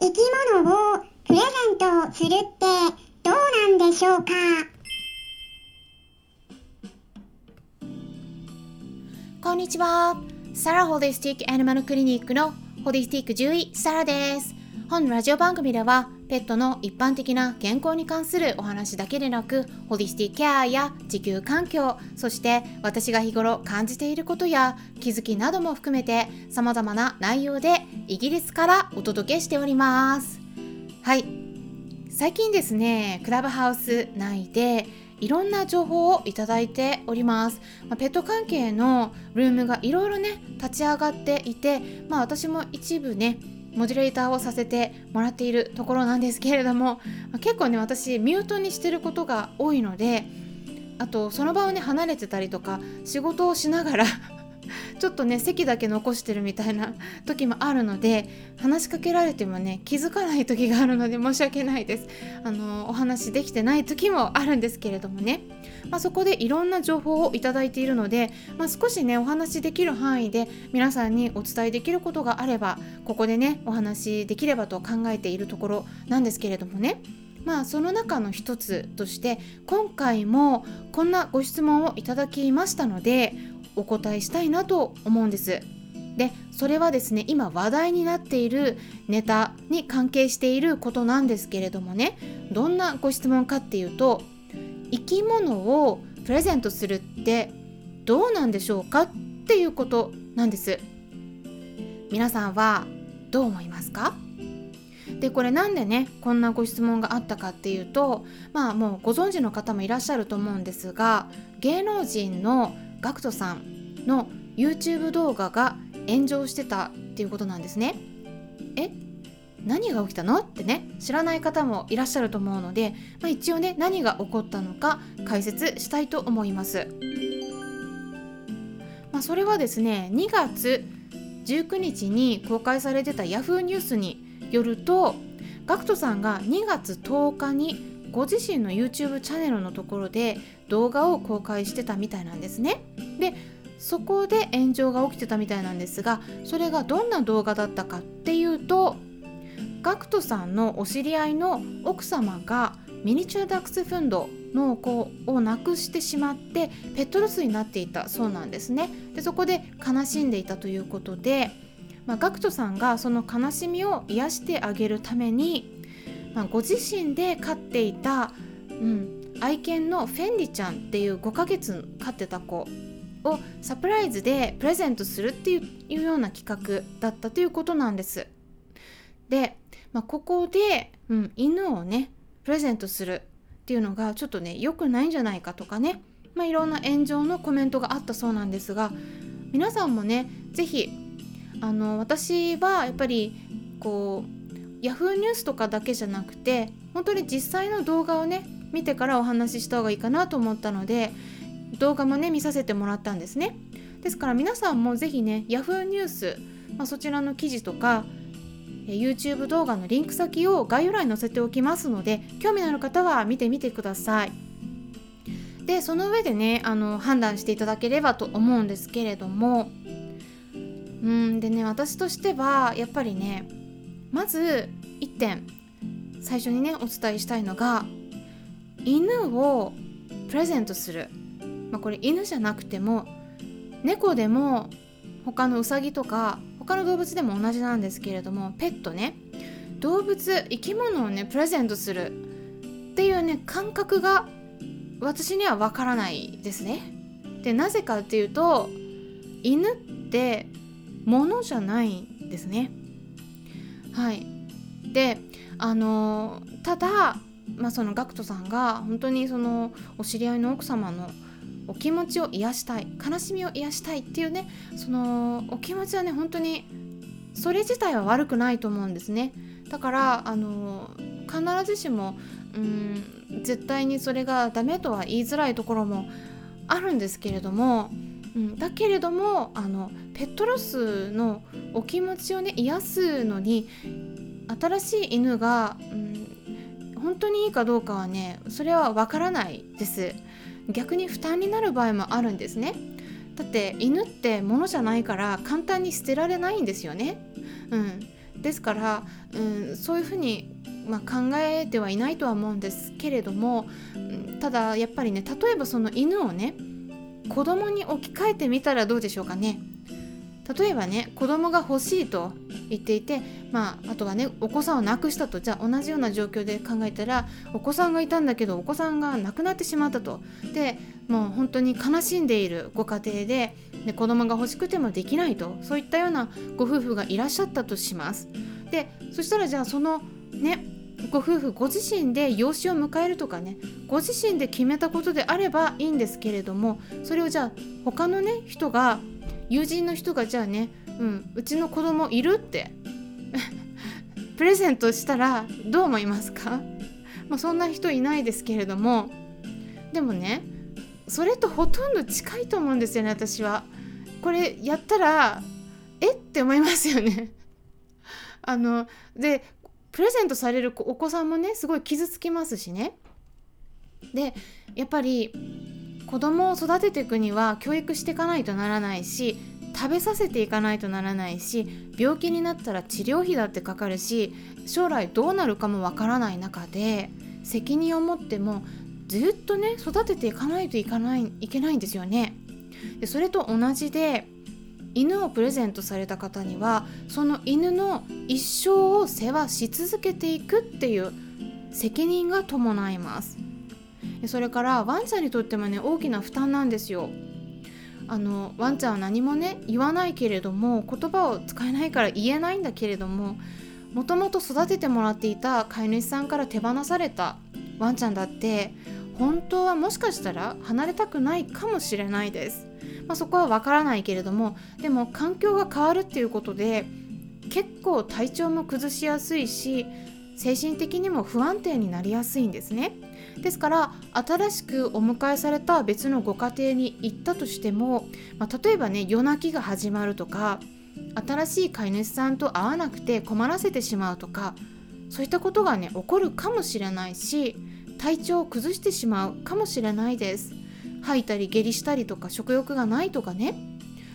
生き物をプレゼントするってどうなんでしょうか？こんにちは。サラホリスティックアニマルクリニックのホリスティック獣医サラです。本ラジオ番組ではペットの一般的な健康に関するお話だけでなくホリスティケアや地球環境そして私が日頃感じていることや気づきなども含めて様々な内容でイギリスからお届けしております。はい。最近ですねクラブハウス内でいろんな情報をいただいております、まあ、ペット関係のルームがいろいろね立ち上がっていてまあ私も一部ねモデレーターをさせてもらっているところなんですけれども、ま、結構ね私ミュートにしてることが多いのであとその場をね離れてたりとか仕事をしながらちょっとね席だけ残してるみたいな時もあるので話しかけられてもね気づかない時があるので申し訳ないです。あのお話できてない時もあるんですけれどもね、まあ、そこでいろんな情報をいただいているので、まあ、少しねお話できる範囲で皆さんにお伝えできることがあればここでねお話できればと考えているところなんですけれどもね。まあその中の一つとして今回もこんなご質問をいただきましたのでお答えしたいなと思うんです。でそれはですね今話題になっているネタに関係していることなんですけれどもね。どんなご質問かっていうと生き物をプレゼントするってどうなんでしょうかっていうことなんです。皆さんはどう思いますか？でこれなんでねこんなご質問があったかっていうとまあもうご存知の方もいらっしゃると思うんですが芸能人の GACKT さんの YouTube 動画が炎上してたっていうことなんですね。え？何が起きたの？ってね知らない方もいらっしゃると思うので、まあ、一応ね何が起こったのか解説したいと思います。まあ、それはですね2月19日に公開されてた Yahoo ニュースによると GACKT さんが2月10日にご自身の YouTube チャンネルのところで動画を公開してたみたいなんですね。でそこで炎上が起きてたみたいなんですがそれがどんな動画だったかっていうと GACKT さんのお知り合いの奥様がミニチュアダックスフンドの子を亡くしてしまってペットロスになっていたそうなんですね。でそこで悲しんでいたということで、まあ、GACKT さんがその悲しみを癒してあげるためにまあ、ご自身で飼っていた、うん、愛犬のフェンディちゃんっていう5ヶ月飼ってた子をサプライズでプレゼントするっていうような企画だったということなんです。で、まあ、ここで、うん、犬をねプレゼントするっていうのがちょっとね良くないんじゃないかとかね、まあ、いろんな炎上のコメントがあったそうなんですが皆さんもね是非私はやっぱりこう Yahoo! ニュースとかだけじゃなくて本当に実際の動画をね見てからお話しした方がいいかなと思ったので動画もね見させてもらったんですね。ですから皆さんも是非ね Yahoo! ニュース、まあ、そちらの記事とか YouTube 動画のリンク先を概要欄に載せておきますので興味のある方は見てみてください。でその上でねあの判断していただければと思うんですけれども。うんでね私としてはやっぱりねまず1点最初にねお伝えしたいのが犬をプレゼントする、まあ、これ犬じゃなくても猫でも他のウサギとか他の動物でも同じなんですけれどもペットね動物生き物をねプレゼントするっていうね感覚が私にはわからないですね。でなぜかっていうと犬って物じゃないんですね。はい。であのただ、まあ、その GACKT さんが本当にそのお知り合いの奥様のお気持ちを癒したい悲しみを癒したいっていうねそのお気持ちはね本当にそれ自体は悪くないと思うんですね。だからあの必ずしもうん絶対にそれがダメとは言いづらいところもあるんですけれども、うん、だけれどもあのペットロスのお気持ちをね癒すのに新しい犬が、うん、本当にいいかどうかはねそれはわからないです。逆に負担になる場合もあるんですね。だって犬って物じゃないから簡単に捨てられないんですよね。うん。ですから、うん、そういうふうに、まあ、考えてはいないとは思うんですけれども、ただやっぱりね例えばその犬をね子供に置き換えてみたらどうでしょうかね。例えばね子供が欲しいと言っていて、まあ、あとはねお子さんを亡くしたとじゃあ同じような状況で考えたらお子さんがいたんだけどお子さんが亡くなってしまったとでもう本当に悲しんでいるご家庭でで子供が欲しくてもできないとそういったようなご夫婦がいらっしゃったとします。でそしたらじゃあそのねご夫婦ご自身で養子を迎えるとかねご自身で決めたことであればいいんですけれどもそれをじゃあ他のね人が友人の人がじゃあね、うん、うちの子供いるって プレゼントしたらどう思いますか、まあ、そんな人いないですけれどもでもねそれとほとんど近いと思うんですよね私は。これやったらえ？って思いますよね。あのでプレゼントされるお子さんもねすごい傷つきますしね。でやっぱり子供を育てていくには教育していかないとならないし食べさせていかないとならないし病気になったら治療費だってかかるし将来どうなるかもわからない中で責任を持ってもずっとね育てていかないといかないいけないんですよね。でそれと同じで犬をプレゼントされた方にはその犬の一生を世話し続けていくっていう責任が伴います。それからワンちゃんにとってもね大きな負担なんですよ。あのワンちゃんは何もね言わないけれども言葉を使えないから言えないんだけれどももともと育ててもらっていた飼い主さんから手放されたワンちゃんだって本当はもしかしたら離れたくないかもしれないです、まあ、そこはわからないけれどもでも環境が変わるっていうことで結構体調も崩しやすいし精神的にも不安定になりやすいんですねですから新しくお迎えされた別のご家庭に行ったとしても、まあ、例えばね夜泣きが始まるとか新しい飼い主さんと会わなくて困らせてしまうとかそういったことがね起こるかもしれないし体調を崩してしまうかもしれないです。吐いたり下痢したりとか食欲がないとかね。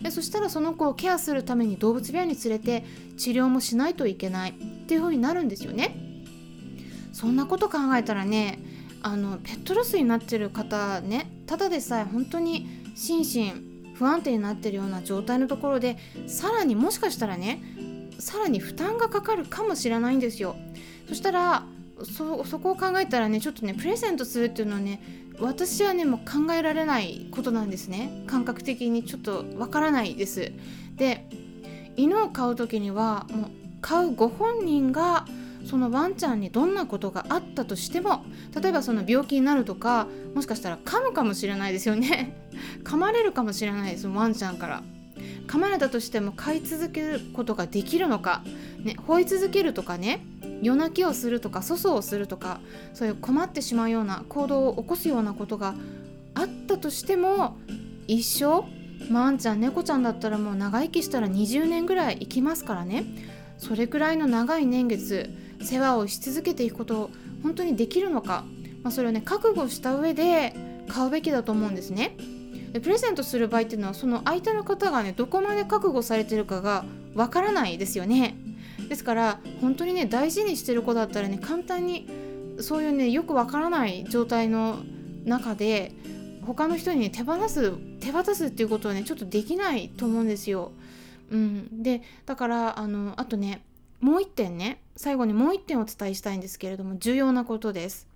でそしたらその子をケアするために動物病院に連れて治療もしないといけないっていう風になるんですよね。そんなこと考えたらねあのペットロスになってる方ねただでさえ本当に心身不安定になってるような状態のところでさらにもしかしたらねさらに負担がかかるかもしれないんですよ。そしたらそそこを考えたらねちょっとねプレゼントするっていうのはね私はねもう考えられないことなんですね。感覚的に。ちょっとわからないです。で犬を飼う時にはもう飼うご本人がそのワンちゃんにどんなことがあったとしても例えばその病気になるとかもしかしたら噛むかもしれないですよね。噛まれるかもしれないですワンちゃんから。噛まれたとしても飼い続けることができるのか、ね、吠え続けるとかね。夜泣きをするとか粗相をするとかそういう困ってしまうような行動を起こすようなことがあったとしても一生ワンちゃん猫ちゃんだったらもう長生きしたら20年ぐらい生きますからね。それくらいの長い年月世話をし続けていくこと本当にできるのか、まあ、それをね覚悟した上で買うべきだと思うんですね。でプレゼントする場合っていうのはその相手の方がねどこまで覚悟されてるかがわからないですよね。ですから本当にね大事にしてる子だったらね簡単にそういうねよくわからない状態の中で他の人に、ね、手放す手渡すっていうことはねちょっとできないと思うんですよ。うん、でだからあのあとねもう一点ね最後にもう一点お伝えしたいんですけれども重要なことです。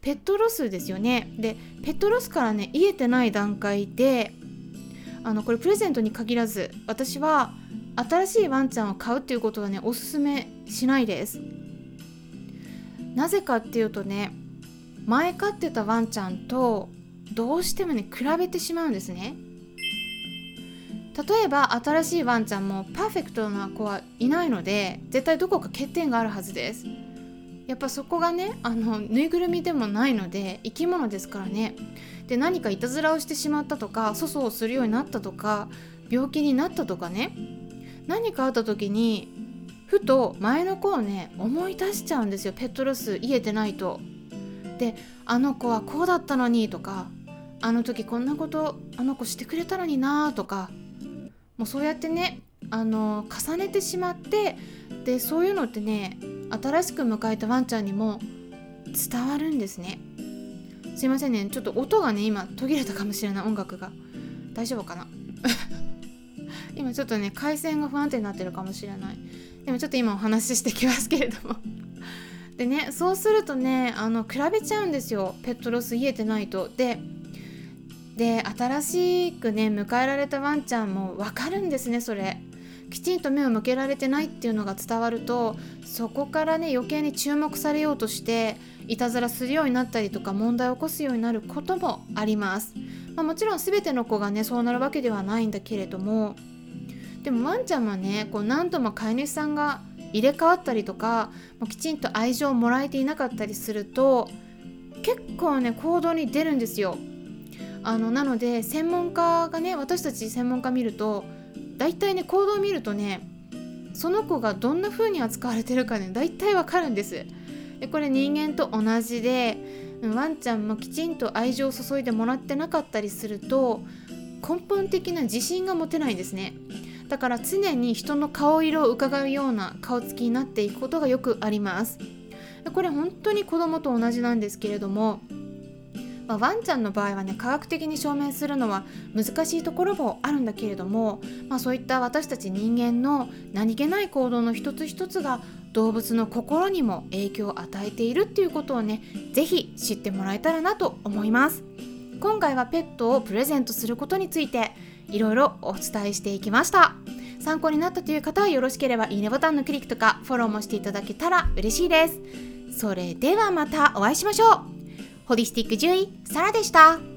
ペットロスですよね。でペットロスからね癒えてない段階であのこれプレゼントに限らず私は新しいワンちゃんを買うっていうことはねおすすめしないです。なぜかっていうとね前飼ってたワンちゃんとどうしてもね比べてしまうんですね。例えば新しいワンちゃんもパーフェクトな子はいないので絶対どこか欠点があるはずです。やっぱそこがねあのぬいぐるみでもないので生き物ですからね。で何かいたずらをしてしまったとか粗相をするようになったとか病気になったとかね。何かあった時にふと前の子をね思い出しちゃうんですよ。ペットロス癒えてないと。であの子はこうだったのにとかあの時こんなことあの子してくれたのになとかもうそうやってねあの重ねてしまってでそういうのってね新しく迎えたワンちゃんにも伝わるんですね。すいませんねちょっと音がね今途切れたかもしれない音楽が。大丈夫かな？今ちょっとね回線が不安定になってるかもしれない。でもちょっと今お話ししてきますけれども。でねそうするとねあの比べちゃうんですよ。ペットロス癒えてないと。でで新しくね迎えられたワンちゃんも分かるんですねそれ。きちんと目を向けられてないっていうのが伝わるとそこからね余計に注目されようとしていたずらするようになったりとか問題を起こすようになることもあります、まあ、もちろん全ての子がねそうなるわけではないんだけれどもでもワンちゃんはねこう何度も飼い主さんが入れ替わったりとかもうきちんと愛情をもらえていなかったりすると結構ね行動に出るんですよ。あのなので専門家がね私たち専門家見ると大体ね行動を見るとねその子がどんな風に扱われてるかね大体わかるんです。でこれ人間と同じでワンちゃんもきちんと愛情を注いでもらってなかったりすると根本的な自信が持てないんですね。だから常に人の顔色を伺うような顔つきになっていくことがよくあります。これ本当に子供と同じなんですけれどもまあ、ワンちゃんの場合はね科学的に証明するのは難しいところもあるんだけれども、まあ、そういった私たち人間の何気ない行動の一つ一つが動物の心にも影響を与えているっていうことをね是非知ってもらえたらなと思います。今回はペットをプレゼントすることについていろいろお伝えしていきました。参考になったという方はよろしければいいねボタンのクリックとかフォローもしていただけたら嬉しいです。それではまたお会いしましょう。ホリスティック獣医サラでした。